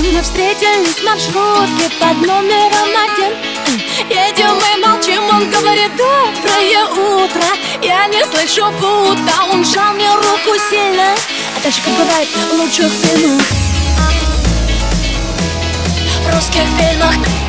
не мы встретились в маршрутке под номером один. Едем и молчим, он говорит доброе утро Я не слышу будто он жал мне руку сильно. А дальше, как бывает в лучших фильмах В русских фильмах